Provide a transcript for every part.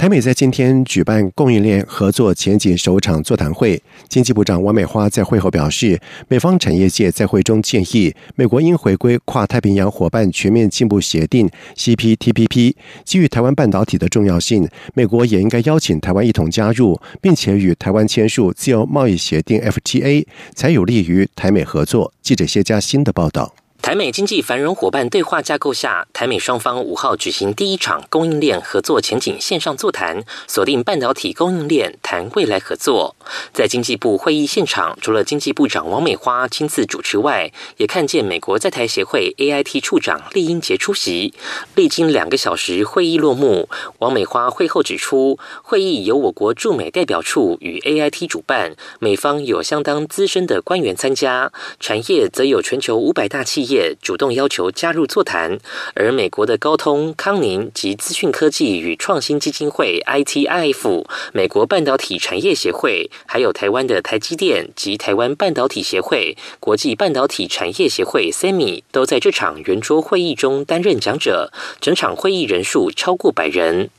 台美在今天举办供应链合作前景首场座谈会，经济部长王美花在会后表示，美方产业界在会中建议，美国应回归跨太平洋伙伴全面进步协定 （CPTPP）。基于台湾半导体的重要性，美国也应该邀请台湾一同加入，并且与台湾签署自由贸易协定 （FTA），才有利于台美合作。记者谢佳欣的报道。台美经济繁荣伙伴对话架构下，台美双方五号举行第一场供应链合作前景线上座谈，锁定半导体供应链谈未来合作。在经济部会议现场，除了经济部长王美花亲自主持外，也看见美国在台协会 AIT 处长厉英杰出席。历经两个小时会议落幕，王美花会后指出，会议由我国驻美代表处与 AIT 主办，美方有相当资深的官员参加，产业则有全球五百大企业。业主动要求加入座谈，而美国的高通、康宁及资讯科技与创新基金会 （ITIF）、美国半导体产业协会，还有台湾的台积电及台湾半导体协会、国际半导体产业协会 （SEMI） 都在这场圆桌会议中担任讲者，整场会议人数超过百人。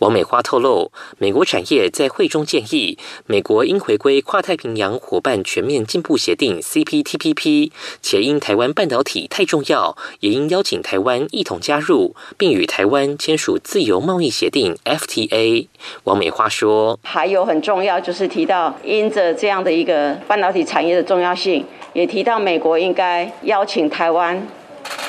王美花透露，美国产业在会中建议，美国应回归跨太平洋伙伴全面进步协定 （CPTPP），且因台湾半导体太重要，也应邀请台湾一同加入，并与台湾签署自由贸易协定 （FTA）。王美花说：“还有很重要，就是提到因着这样的一个半导体产业的重要性，也提到美国应该邀请台湾、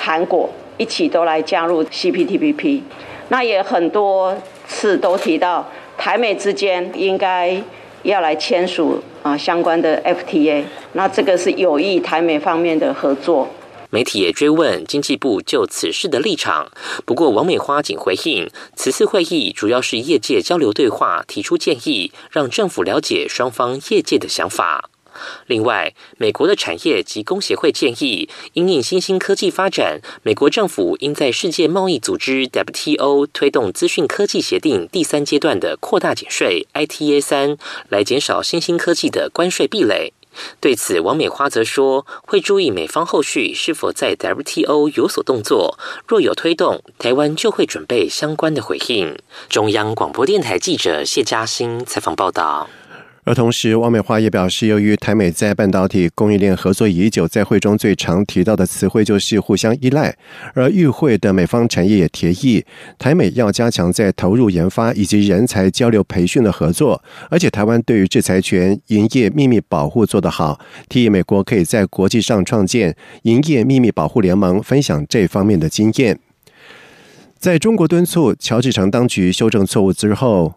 韩国一起都来加入 CPTPP。那也很多次都提到台美之间应该要来签署啊相关的 FTA。那这个是有益台美方面的合作。”媒体也追问经济部就此事的立场，不过王美花仅回应，此次会议主要是业界交流对话，提出建议，让政府了解双方业界的想法。另外，美国的产业及工协会建议，因应新兴科技发展，美国政府应在世界贸易组织 WTO 推动资讯科技协定第三阶段的扩大减税 ITA 三，来减少新兴科技的关税壁垒。对此，王美花则说，会注意美方后续是否在 WTO 有所动作，若有推动，台湾就会准备相关的回应。中央广播电台记者谢嘉欣采访报道。而同时，汪美花也表示，由于台美在半导体供应链合作已久，在会中最常提到的词汇就是互相依赖。而与会的美方产业也提议，台美要加强在投入研发以及人才交流培训的合作。而且，台湾对于制裁权、营业秘密保护做得好，提议美国可以在国际上创建营业秘密保护联盟，分享这方面的经验。在中国敦促乔治城当局修正错误之后，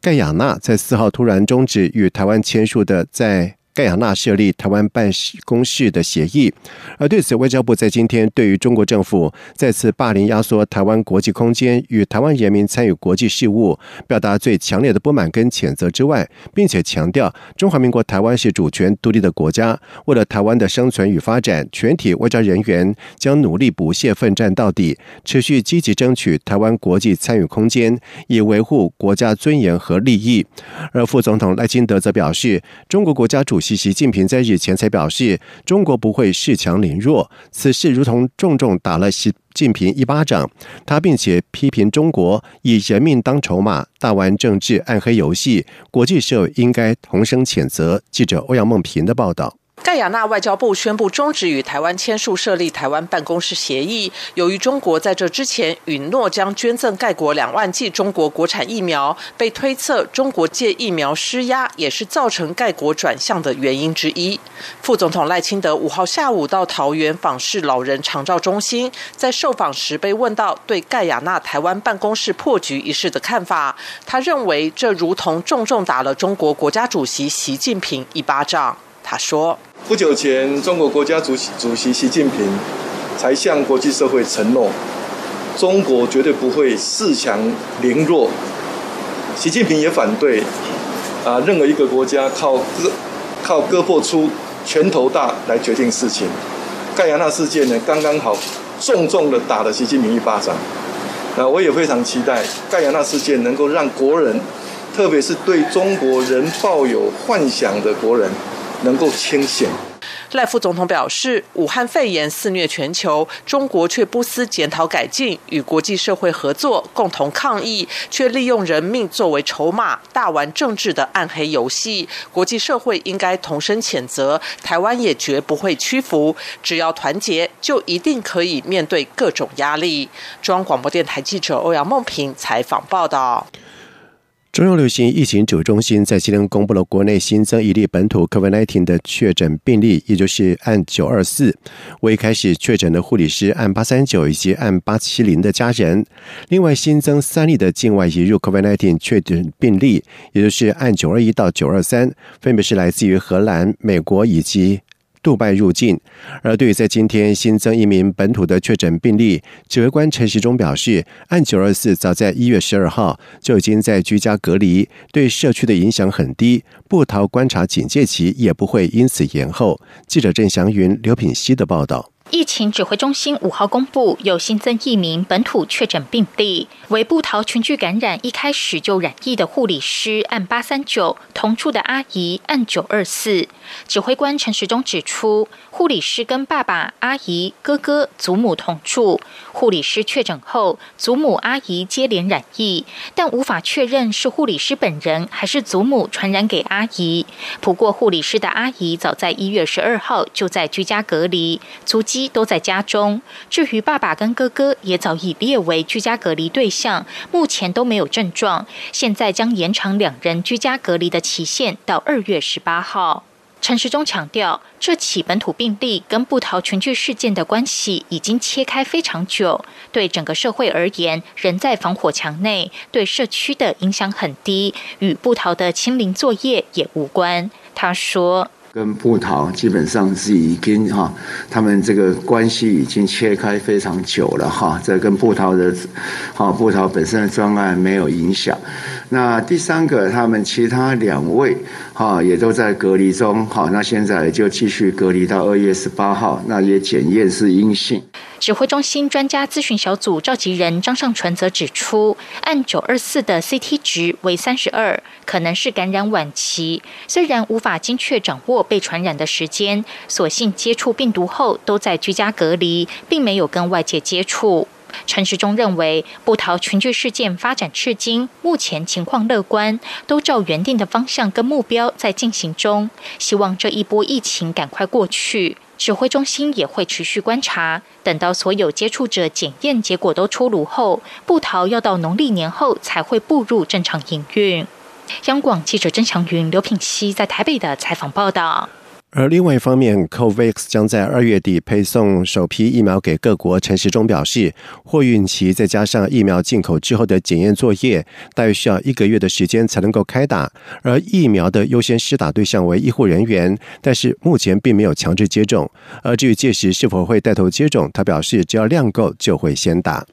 盖亚纳在四号突然终止与台湾签署的在。盖亚纳设立台湾办公室的协议，而对此，外交部在今天对于中国政府再次霸凌压缩台湾国际空间与台湾人民参与国际事务，表达最强烈的不满跟谴责之外，并且强调中华民国台湾是主权独立的国家，为了台湾的生存与发展，全体外交人员将努力不懈奋战到底，持续积极争取台湾国际参与空间，以维护国家尊严和利益。而副总统赖清德则表示，中国国家主席。习近平在日前才表示，中国不会恃强凌弱，此事如同重重打了习近平一巴掌。他并且批评中国以人命当筹码，大玩政治暗黑游戏，国际社会应该同声谴责。记者欧阳梦平的报道。盖亚纳外交部宣布终止与台湾签署设立台湾办公室协议。由于中国在这之前允诺将捐赠盖国两万剂中国国产疫苗，被推测中国借疫苗施压也是造成盖国转向的原因之一。副总统赖清德五号下午到桃园访视老人长照中心，在受访时被问到对盖亚纳台湾办公室破局一事的看法，他认为这如同重重打了中国国家主席习近平一巴掌。他说。不久前，中国国家主席主席习近平才向国际社会承诺，中国绝对不会恃强凌弱。习近平也反对啊，任何一个国家靠割靠割破出拳头大来决定事情。盖亚纳事件呢，刚刚好重重的打了习近平一巴掌。那我也非常期待盖亚那事件能够让国人，特别是对中国人抱有幻想的国人，能够清醒。赖副总统表示，武汉肺炎肆虐全球，中国却不思检讨改进，与国际社会合作，共同抗疫，却利用人命作为筹码，大玩政治的暗黑游戏。国际社会应该同声谴责，台湾也绝不会屈服。只要团结，就一定可以面对各种压力。中央广播电台记者欧阳梦平采访报道。中央流行疫情指挥中心在今天公布了国内新增一例本土 COVID-19 的确诊病例，也就是按九二四为开始确诊的护理师按八三九以及按八七零的家人。另外新增三例的境外移入 COVID-19 确诊病例，也就是按九二一到九二三，分别是来自于荷兰、美国以及。杜拜入境，而对于在今天新增一名本土的确诊病例，指挥官陈时中表示，按九二四早在一月十二号就已经在居家隔离，对社区的影响很低，不逃观察警戒期也不会因此延后。记者郑祥云、刘品希的报道。疫情指挥中心五号公布，有新增一名本土确诊病例，为布桃群聚感染一开始就染疫的护理师按八三九，同住的阿姨按九二四。指挥官陈时中指出，护理师跟爸爸、阿姨、哥哥、祖母同住，护理师确诊后，祖母、阿姨接连染疫，但无法确认是护理师本人还是祖母传染给阿姨。不过，护理师的阿姨早在一月十二号就在居家隔离，足迹。都在家中。至于爸爸跟哥哥，也早已列为居家隔离对象，目前都没有症状。现在将延长两人居家隔离的期限到二月十八号。陈时中强调，这起本土病例跟布桃群聚事件的关系已经切开非常久，对整个社会而言，人在防火墙内，对社区的影响很低，与布桃的清零作业也无关。他说。跟布桃基本上是已经哈，他们这个关系已经切开非常久了哈，这跟布桃的，哈布桃本身的专案没有影响。那第三个，他们其他两位哈也都在隔离中哈，那现在就继续隔离到二月十八号，那也检验是阴性。指挥中心专家咨询小组召集人张尚纯则指出，按九二四的 CT 值为三十二，可能是感染晚期。虽然无法精确掌握被传染的时间，所幸接触病毒后都在居家隔离，并没有跟外界接触。陈时中认为，布桃群聚事件发展至今，目前情况乐观，都照原定的方向跟目标在进行中。希望这一波疫情赶快过去。指挥中心也会持续观察，等到所有接触者检验结果都出炉后，布桃要到农历年后才会步入正常营运。央广记者曾祥云、刘品熙在台北的采访报道。而另外一方面，COVAX 将在二月底配送首批疫苗给各国。陈时中表示，货运期再加上疫苗进口之后的检验作业，大约需要一个月的时间才能够开打。而疫苗的优先施打对象为医护人员，但是目前并没有强制接种。而至于届时是否会带头接种，他表示只要量够就会先打。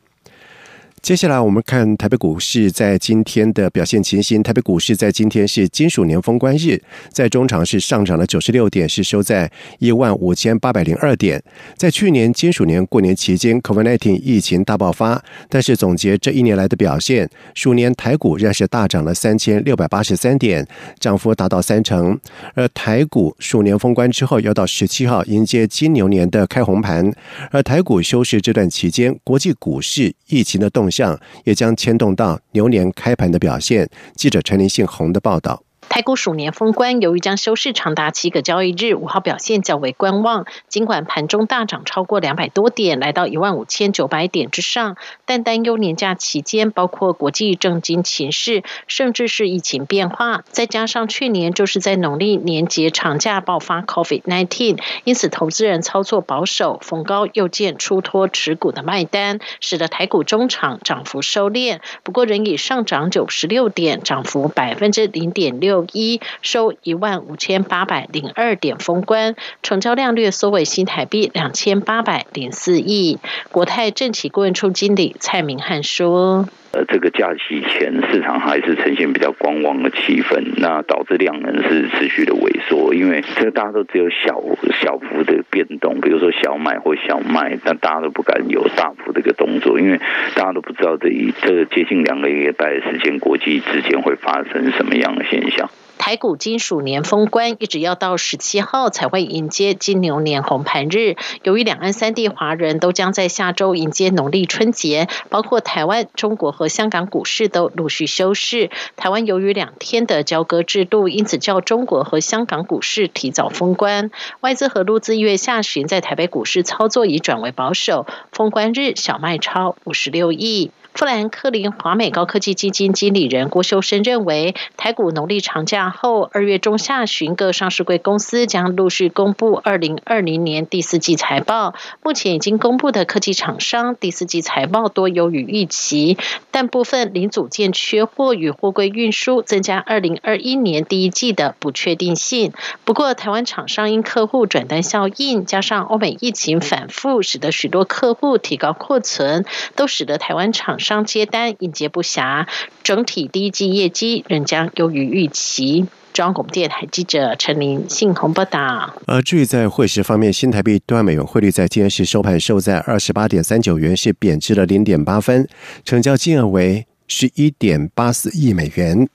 接下来我们看台北股市在今天的表现情形。台北股市在今天是金属年封关日，在中场是上涨了九十六点，是收在一万五千八百零二点。在去年金属年过年期间，COVID-19 疫情大爆发，但是总结这一年来的表现，鼠年台股仍是大涨了三千六百八十三点，涨幅达到三成。而台股鼠年封关之后，要到十七号迎接金牛年的开红盘。而台股休市这段期间，国际股市疫情的动。项也将牵动到牛年开盘的表现。记者陈林信宏的报道。台股鼠年封关，由于将休市长达七个交易日，五号表现较为观望。尽管盘中大涨超过两百多点，来到一万五千九百点之上，但担忧年假期间包括国际政经情势，甚至是疫情变化，再加上去年就是在农历年节长假爆发 COVID-19，因此投资人操作保守，逢高又见出脱持股的卖单，使得台股中场涨幅收敛。不过仍以上涨九十六点，涨幅百分之零点六。一收一万五千八百零二点封关，成交量略缩为新台币两千八百零四亿。国泰政企顾问处经理蔡明汉说：“呃，这个假期前市场还是呈现比较观望的气氛，那导致量能是持续的萎缩。因为这个大家都只有小小幅的变动，比如说小买或小卖，但大家都不敢有大幅的一个动作，因为大家都不知道这一这接近两个礼拜的时间，国际之间会发生什么样的现象。台股金属年封关，一直要到十七号才会迎接金牛年红盘日。由于两岸三地华人都将在下周迎接农历春节，包括台湾、中国和香港股市都陆续休市。台湾由于两天的交割制度，因此较中国和香港股市提早封关。外资和陆资一月下旬在台北股市操作已转为保守，封关日小卖超五十六亿。富兰克林华美高科技基金经理人郭修生认为，台股农历长假后，二月中下旬各上市柜公司将陆续公布二零二零年第四季财报。目前已经公布的科技厂商第四季财报多优于预期，但部分零组件缺货与货柜运输增加二零二一年第一季的不确定性。不过，台湾厂商因客户转单效应，加上欧美疫情反复，使得许多客户提高库存，都使得台湾厂。商接单应接不暇，整体第一季业绩仍将优于预期。中央广播电台记者陈琳信洪报道。而至于在汇市方面，新台币兑美元汇率在今天是收盘收在二十八点三九元，是贬值了零点八分，成交金额为十一点八四亿美元。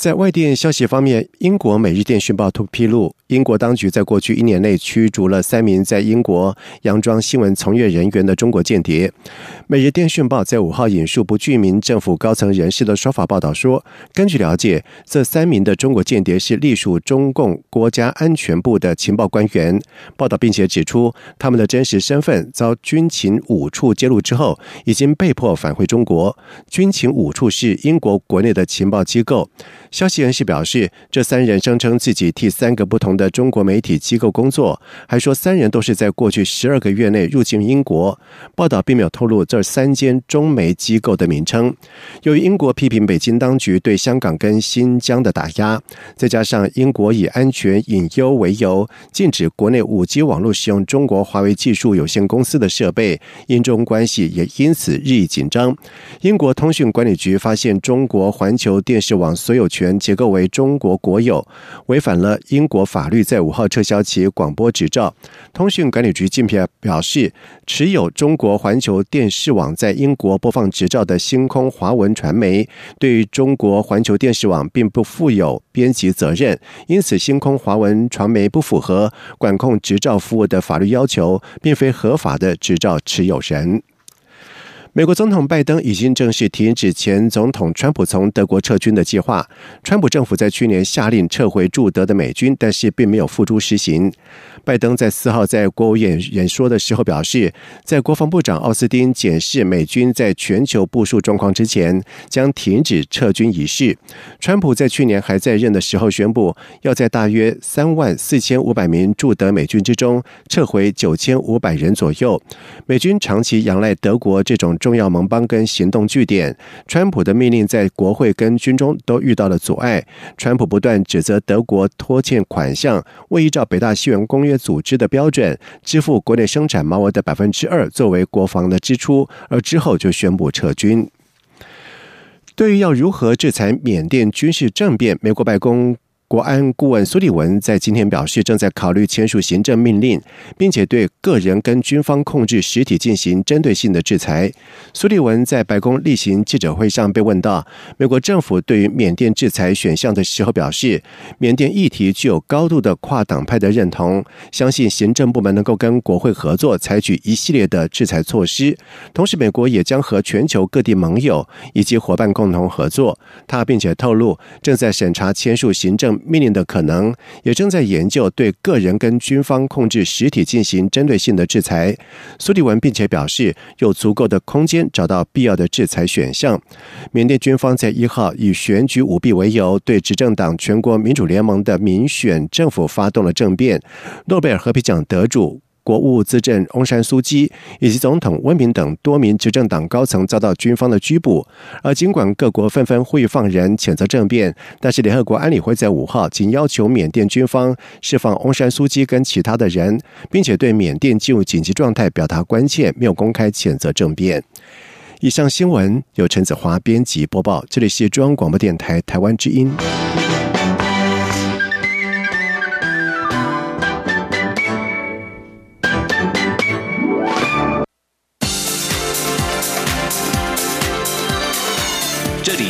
在外电消息方面，英国《每日电讯报》突披露。英国当局在过去一年内驱逐了三名在英国佯装新闻从业人员的中国间谍。《每日电讯报》在五号引述不具名政府高层人士的说法报道说，根据了解，这三名的中国间谍是隶属中共国家安全部的情报官员。报道并且指出，他们的真实身份遭军情五处揭露之后，已经被迫返回中国。军情五处是英国国内的情报机构。消息人士表示，这三人声称自己替三个不同。的中国媒体机构工作，还说三人都是在过去十二个月内入境英国。报道并没有透露这三间中媒机构的名称。由于英国批评北京当局对香港跟新疆的打压，再加上英国以安全隐忧为由，禁止国内五 G 网络使用中国华为技术有限公司的设备，英中关系也因此日益紧张。英国通讯管理局发现中国环球电视网所有权结构为中国国有，违反了英国法。律在五号撤销其广播执照。通讯管理局近片表示，持有中国环球电视网在英国播放执照的星空华文传媒，对于中国环球电视网并不负有编辑责任，因此星空华文传媒不符合管控执照服务的法律要求，并非合法的执照持有人。美国总统拜登已经正式停止前总统川普从德国撤军的计划。川普政府在去年下令撤回驻德的美军，但是并没有付诸实行。拜登在四号在国务院演说的时候表示，在国防部长奥斯汀检视美军在全球部署状况之前，将停止撤军仪式。川普在去年还在任的时候宣布，要在大约三万四千五百名驻德美军之中撤回九千五百人左右。美军长期仰赖德国这种重要盟邦跟行动据点。川普的命令在国会跟军中都遇到了阻碍。川普不断指责德国拖欠款项，未依照北大西洋公约。组织的标准支付国内生产毛额的百分之二作为国防的支出，而之后就宣布撤军。对于要如何制裁缅甸军事政变，美国白宫。国安顾问苏利文在今天表示，正在考虑签署行政命令，并且对个人跟军方控制实体进行针对性的制裁。苏利文在白宫例行记者会上被问到美国政府对于缅甸制裁选项的时候，表示缅甸议题具有高度的跨党派的认同，相信行政部门能够跟国会合作，采取一系列的制裁措施。同时，美国也将和全球各地盟友以及伙伴共同合作。他并且透露，正在审查签署行政。命令的可能，也正在研究对个人跟军方控制实体进行针对性的制裁。苏迪文并且表示，有足够的空间找到必要的制裁选项。缅甸军方在一号以选举舞弊为由，对执政党全国民主联盟的民选政府发动了政变。诺贝尔和平奖得主。国务资政翁山苏基以及总统温敏等多名执政党高层遭到军方的拘捕，而尽管各国纷纷呼吁放人、谴责政变，但是联合国安理会在五号仅要求缅甸军方释放翁山苏基跟其他的人，并且对缅甸进入紧急状态表达关切，没有公开谴责政变。以上新闻由陈子华编辑播报，这里是中央广播电台台湾之音。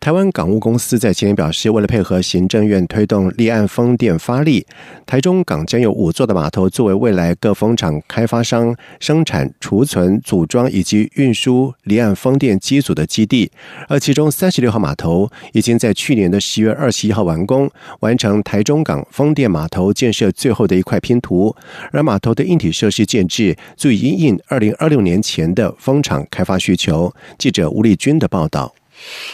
台湾港务公司在前天表示，为了配合行政院推动离岸风电发力，台中港将有五座的码头作为未来各风场开发商生产、储存、组装以及运输离岸风电机组的基地。而其中三十六号码头已经在去年的十月二十一号完工，完成台中港风电码头建设最后的一块拼图。而码头的硬体设施建制足以应应二零二六年前的风场开发需求。记者吴丽君的报道。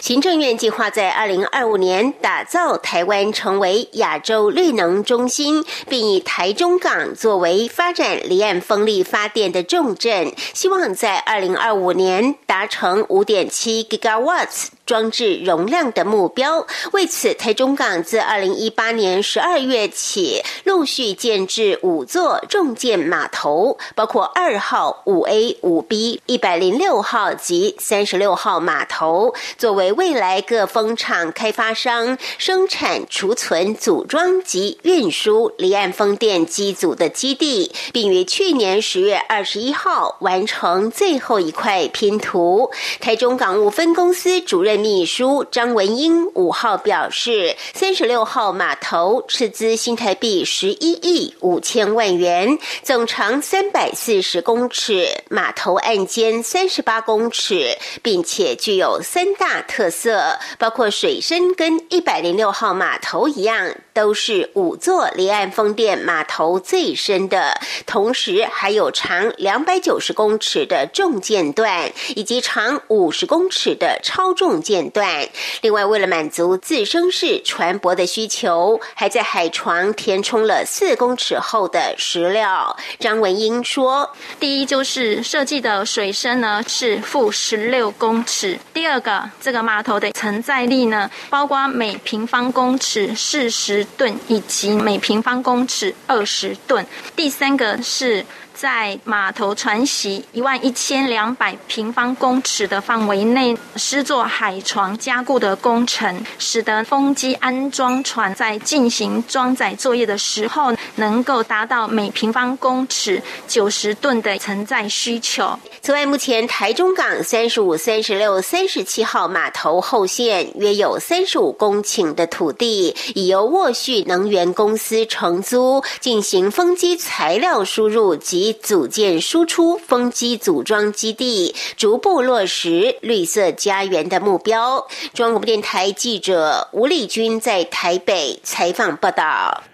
行政院计划在二零二五年打造台湾成为亚洲绿能中心，并以台中港作为发展离岸风力发电的重镇，希望在二零二五年达成五点七 gigawatts。装置容量的目标。为此，台中港自二零一八年十二月起，陆续建制五座重建码头，包括二号、五 A、五 B、一百零六号及三十六号码头，作为未来各风场开发商生产、储存、组装及运输离岸风电机组的基地，并于去年十月二十一号完成最后一块拼图。台中港务分公司主任。秘书张文英五号表示，三十六号码头斥资新台币十一亿五千万元，总长三百四十公尺，码头岸间三十八公尺，并且具有三大特色，包括水深跟一百零六号码头一样，都是五座离岸风电码头最深的，同时还有长两百九十公尺的重舰段，以及长五十公尺的超重。间段。另外，为了满足自生式船舶的需求，还在海床填充了四公尺厚的石料。张文英说：“第一就是设计的水深呢是负十六公尺。第二个，这个码头的承载力呢，包括每平方公尺四十吨以及每平方公尺二十吨。第三个是。”在码头船席一万一千两百平方公尺的范围内施作海床加固的工程，使得风机安装船在进行装载作业的时候，能够达到每平方公尺九十吨的承载需求。此外，目前台中港三十五、三十六、三十七号码头后线约有三十五公顷的土地，已由沃旭能源公司承租，进行风机材料输入及。组建输出风机组装基地，逐步落实绿色家园的目标。中央广播电台记者吴丽君在台北采访报道。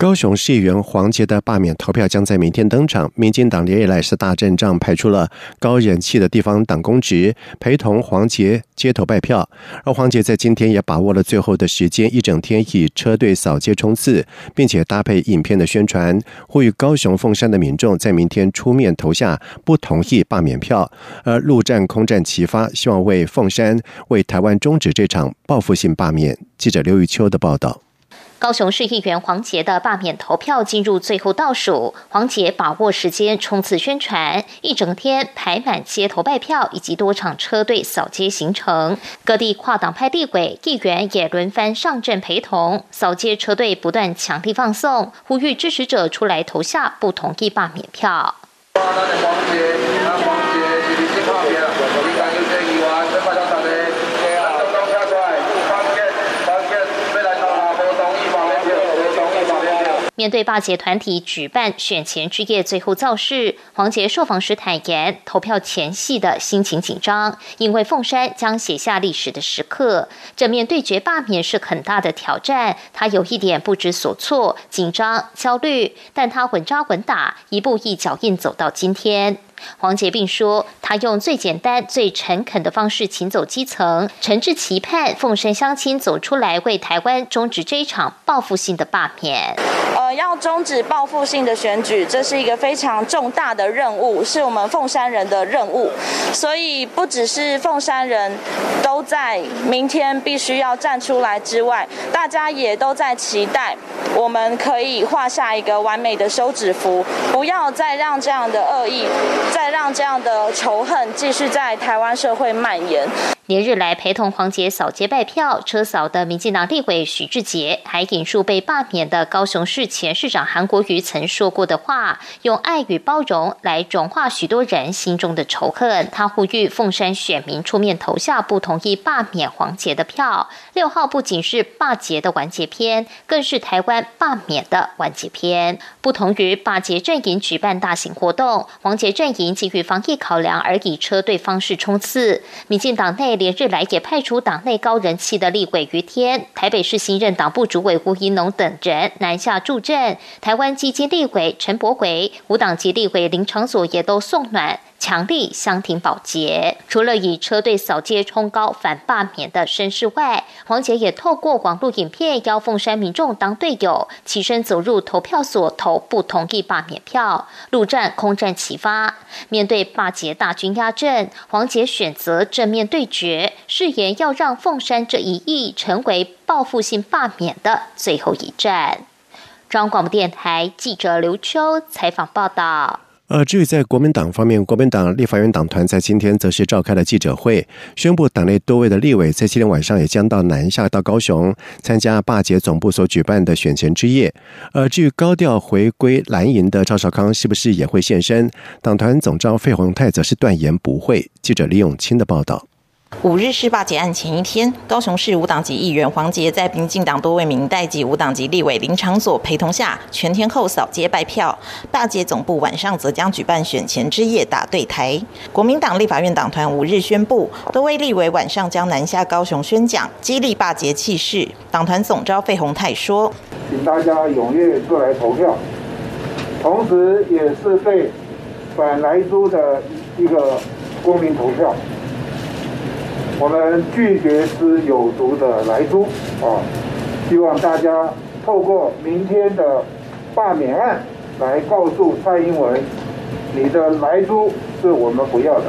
高雄市议员黄杰的罢免投票将在明天登场。民进党连日来是大阵仗，派出了高人气的地方党公职陪同黄杰街头拜票。而黄杰在今天也把握了最后的时间，一整天以车队扫街冲刺，并且搭配影片的宣传，呼吁高雄凤山的民众在明天出面投下不同意罢免票。而陆战空战齐发，希望为凤山、为台湾终止这场报复性罢免。记者刘玉秋的报道。高雄市议员黄杰的罢免投票进入最后倒数，黄杰把握时间冲刺宣传，一整天排满街头拜票以及多场车队扫街行程，各地跨党派地委议员也轮番上阵陪同，扫街车队不断强力放送，呼吁支持者出来投下不同意罢免票。面对罢捷团体举办选前之夜最后造势，黄杰受访时坦言，投票前夕的心情紧张，因为凤山将写下历史的时刻，正面对决罢免是很大的挑战，他有一点不知所措、紧张、焦虑，但他稳扎稳打，一步一脚印走到今天。黄杰并说，他用最简单、最诚恳的方式请走基层，诚挚期盼凤山乡亲走出来，为台湾终止这一场报复性的罢免。要终止报复性的选举，这是一个非常重大的任务，是我们凤山人的任务。所以，不只是凤山人都在明天必须要站出来之外，大家也都在期待，我们可以画下一个完美的休止符，不要再让这样的恶意，再让这样的仇恨继续在台湾社会蔓延。连日来陪同黄杰扫街拜票、车扫的民进党立委许志杰，还引述被罢免的高雄市前市长韩国瑜曾说过的话，用爱与包容来融化许多人心中的仇恨。他呼吁凤山选民出面投下不同意罢免黄杰的票。六号不仅是罢节的完结篇，更是台湾罢免的完结篇。不同于罢节阵营举办大型活动，黄杰阵营基于防疫考量而以车队方式冲刺。民进党内。连日来也派出党内高人气的立委于天、台北市新任党部主委吴怡农等人南下助阵。台湾基金立委陈柏伟、无党籍立委林长佐也都送暖。强力相挺保洁，除了以车队扫街冲高反罢免的声势外，黄杰也透过网络影片邀凤山民众当队友，起身走入投票所投不同意罢免票，陆战空战齐发。面对罢捷大军压阵，黄杰选择正面对决，誓言要让凤山这一役成为报复性罢免的最后一战。中央广播电台记者刘秋采访报道。呃，至于在国民党方面，国民党立法院党团在今天则是召开了记者会，宣布党内多位的立委在今天晚上也将到南下到高雄参加霸捷总部所举办的选前之夜。呃，至于高调回归蓝营的赵少康是不是也会现身？党团总召费鸿泰则是断言不会。记者李永清的报道。五日事罢结案前一天，高雄市无党籍议员黄杰在民进党多位民代及无党籍立委林长佐陪同下，全天候扫街拜票。霸捷总部晚上则将举办选前之夜打对台。国民党立法院党团五日宣布，多位立委晚上将南下高雄宣讲，激励霸捷气势。党团总召费鸿泰说：“请大家踊跃出来投票，同时也是对反来租的一个公民投票。”我们拒绝吃有毒的来猪啊！希望大家透过明天的罢免案来告诉蔡英文，你的来猪是我们不要的。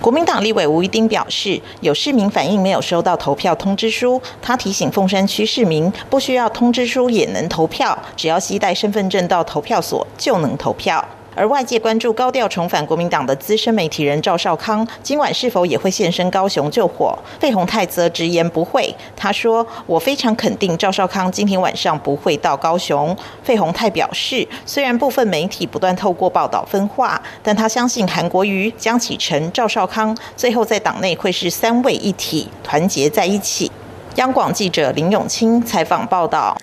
国民党立委吴一丁表示，有市民反映没有收到投票通知书，他提醒凤山区市民，不需要通知书也能投票，只要携带身份证到投票所就能投票。而外界关注高调重返国民党的资深媒体人赵少康，今晚是否也会现身高雄救火？费鸿泰则直言不会。他说：“我非常肯定赵少康今天晚上不会到高雄。”费鸿泰表示，虽然部分媒体不断透过报道分化，但他相信韩国瑜、江启臣、赵少康最后在党内会是三位一体，团结在一起。央广记者林永清采访报道。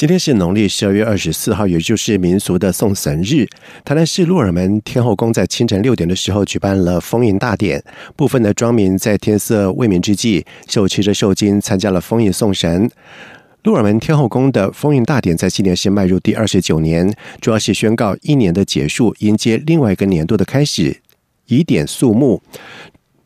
今天是农历十二月二十四号，也就是民俗的送神日。台南市鹿耳门天后宫在清晨六点的时候举办了封印大典，部分的庄民在天色未明之际，手持着寿金参加了封印送神。鹿耳门天后宫的封印大典在今年是迈入第二十九年，主要是宣告一年的结束，迎接另外一个年度的开始，以点肃穆。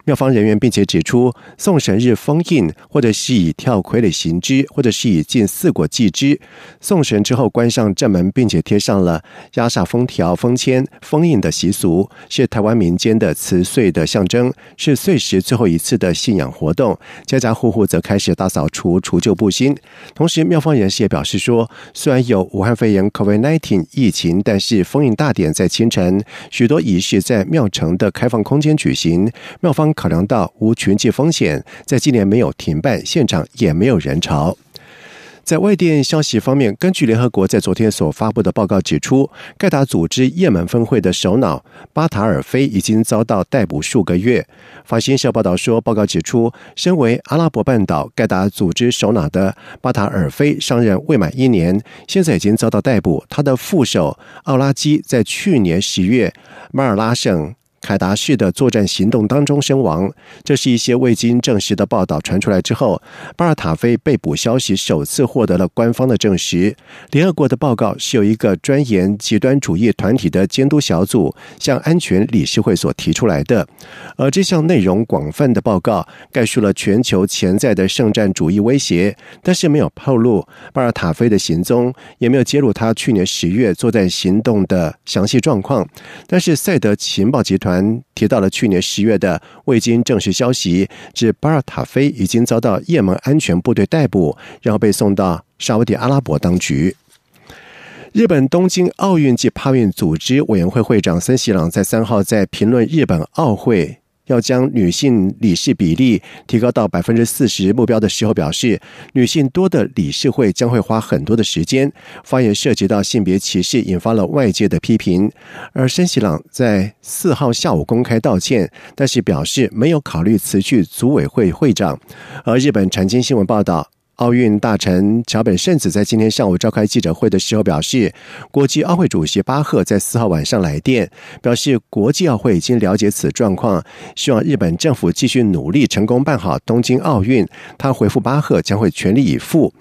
庙方人员并且指出，送神日封印，或者是以跳傀儡行之，或者是以进四果祭之。送神之后关上正门，并且贴上了压煞封条、封签、封印的习俗，是台湾民间的辞岁的象征，是岁时最后一次的信仰活动。家家户户则开始大扫除，除旧布新。同时，庙方人士也表示说，虽然有武汉肺炎 （COVID-19） 疫情，但是封印大典在清晨，许多仪式在庙城的开放空间举行。庙方。考量到无群聚风险，在今年没有停办，现场也没有人潮。在外电消息方面，根据联合国在昨天所发布的报告指出，盖达组织也门分会的首脑巴塔尔菲已经遭到逮捕数个月。法新社报道说，报告指出，身为阿拉伯半岛盖达组织首脑的巴塔尔菲上任未满一年，现在已经遭到逮捕。他的副手奥拉基在去年十月马尔拉省。凯达市的作战行动当中身亡。这是一些未经证实的报道传出来之后，巴尔塔菲被捕消息首次获得了官方的证实。联合国的报告是由一个专研极端主义团体的监督小组向安全理事会所提出来的，而这项内容广泛的报告概述了全球潜在的圣战主义威胁，但是没有透露巴尔塔菲的行踪，也没有揭露他去年十月作战行动的详细状况。但是赛德情报集团提到了去年十月的未经证实消息，指巴尔塔菲已经遭到也门安全部队逮捕，然后被送到沙地阿拉伯当局。日本东京奥运及帕运组织委员会会长森喜朗在三号在评论日本奥会要将女性理事比例提高到百分之四十目标的时候表示，女性多的理事会将会花很多的时间。发言涉及到性别歧视，引发了外界的批评。而申喜朗在四号下午公开道歉，但是表示没有考虑辞去组委会会长。而日本产经新闻报道。奥运大臣桥本圣子在今天上午召开记者会的时候表示，国际奥会主席巴赫在四号晚上来电，表示国际奥会已经了解此状况，希望日本政府继续努力，成功办好东京奥运。他回复巴赫将会全力以赴。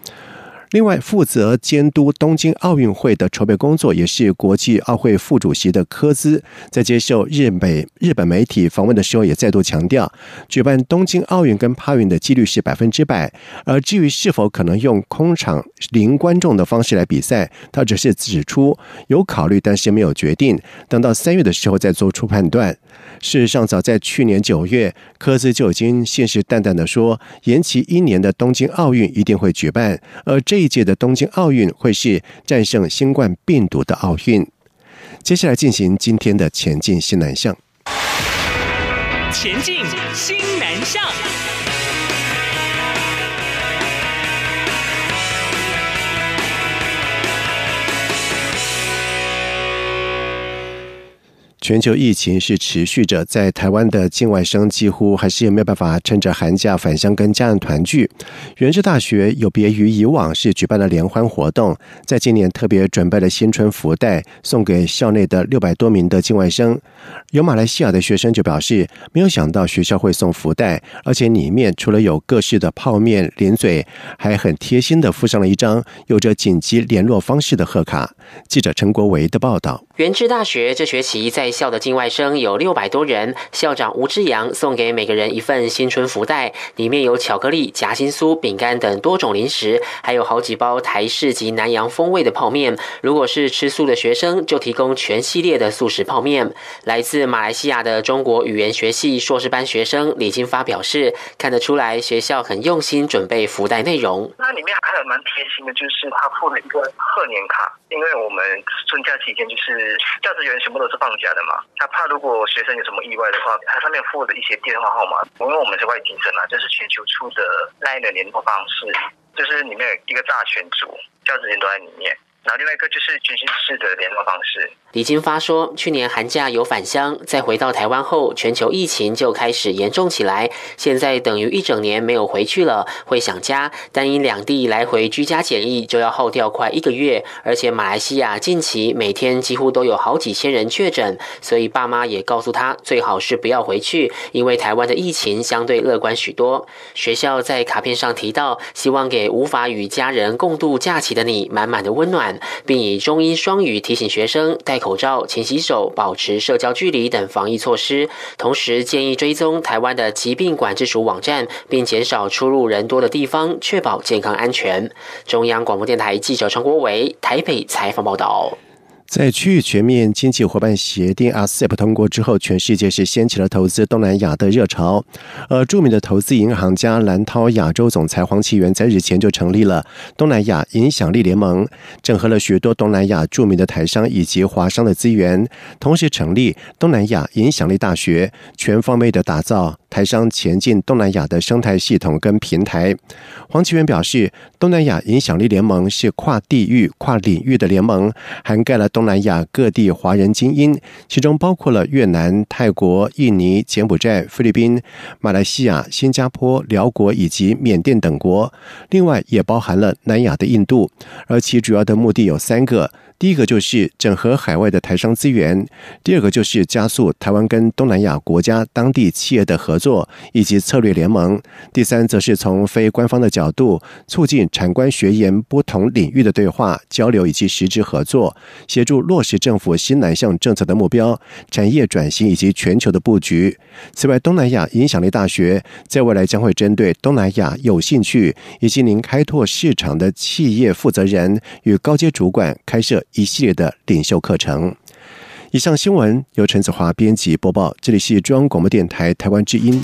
另外，负责监督东京奥运会的筹备工作，也是国际奥会副主席的科兹，在接受日美日本媒体访问的时候，也再度强调，举办东京奥运跟帕运的几率是百分之百。而至于是否可能用空场零观众的方式来比赛，他只是指出有考虑，但是没有决定，等到三月的时候再做出判断。事实上，早在去年九月，科兹就已经信誓旦旦的说，延期一年的东京奥运一定会举办，而这一届的东京奥运会是战胜新冠病毒的奥运。接下来进行今天的前进新南向，前进新南向。全球疫情是持续着，在台湾的境外生几乎还是没有办法趁着寒假返乡跟家人团聚。原治大学有别于以往是举办了联欢活动，在今年特别准备了新春福袋送给校内的六百多名的境外生。有马来西亚的学生就表示，没有想到学校会送福袋，而且里面除了有各式的泡面、零嘴，还很贴心的附上了一张有着紧急联络方式的贺卡。记者陈国维的报道。原治大学这学期在校的境外生有六百多人，校长吴志阳送给每个人一份新春福袋，里面有巧克力、夹心酥、饼干等多种零食，还有好几包台式及南洋风味的泡面。如果是吃素的学生，就提供全系列的素食泡面。来自马来西亚的中国语言学系硕士班学生李金发表示，看得出来学校很用心准备福袋内容。那里面还有蛮贴心的，就是他附了一个贺年卡，因为我们春假期间就是教职员全部都是放假的。嘛，他怕如果学生有什么意外的话，他上面附的一些电话号码，因为我们是外籍生嘛，就是全球处的那一的联络方式，就是里面有一个大群组，教职员都在里面。然后另外一个就是军训室的联络方式。李金发说，去年寒假有返乡，在回到台湾后，全球疫情就开始严重起来。现在等于一整年没有回去了，会想家。但因两地来回居家检疫就要耗掉快一个月，而且马来西亚近期每天几乎都有好几千人确诊，所以爸妈也告诉他，最好是不要回去，因为台湾的疫情相对乐观许多。学校在卡片上提到，希望给无法与家人共度假期的你满满的温暖。并以中英双语提醒学生戴口罩、勤洗手、保持社交距离等防疫措施。同时建议追踪台湾的疾病管制署网站，并减少出入人多的地方，确保健康安全。中央广播电台记者陈国伟台北采访报道。在区域全面经济伙伴协定 （RCEP） 通过之后，全世界是掀起了投资东南亚的热潮。而著名的投资银行家蓝涛亚洲总裁黄奇源在日前就成立了东南亚影响力联盟，整合了许多东南亚著名的台商以及华商的资源，同时成立东南亚影响力大学，全方位的打造。台商前进东南亚的生态系统跟平台。黄奇源表示，东南亚影响力联盟是跨地域、跨领域的联盟，涵盖了东南亚各地华人精英，其中包括了越南、泰国、印尼、柬埔寨、菲律宾、马来西亚、新加坡、辽国以及缅甸等国，另外也包含了南亚的印度，而其主要的目的有三个。第一个就是整合海外的台商资源，第二个就是加速台湾跟东南亚国家当地企业的合作以及策略联盟，第三则是从非官方的角度促进产官学研不同领域的对话交流以及实质合作，协助落实政府新南向政策的目标、产业转型以及全球的布局。此外，东南亚影响力大学在未来将会针对东南亚有兴趣以及您开拓市场的企业负责人与高阶主管开设。一系列的领袖课程。以上新闻由陈子华编辑播报，这里是中央广播电台台湾之音。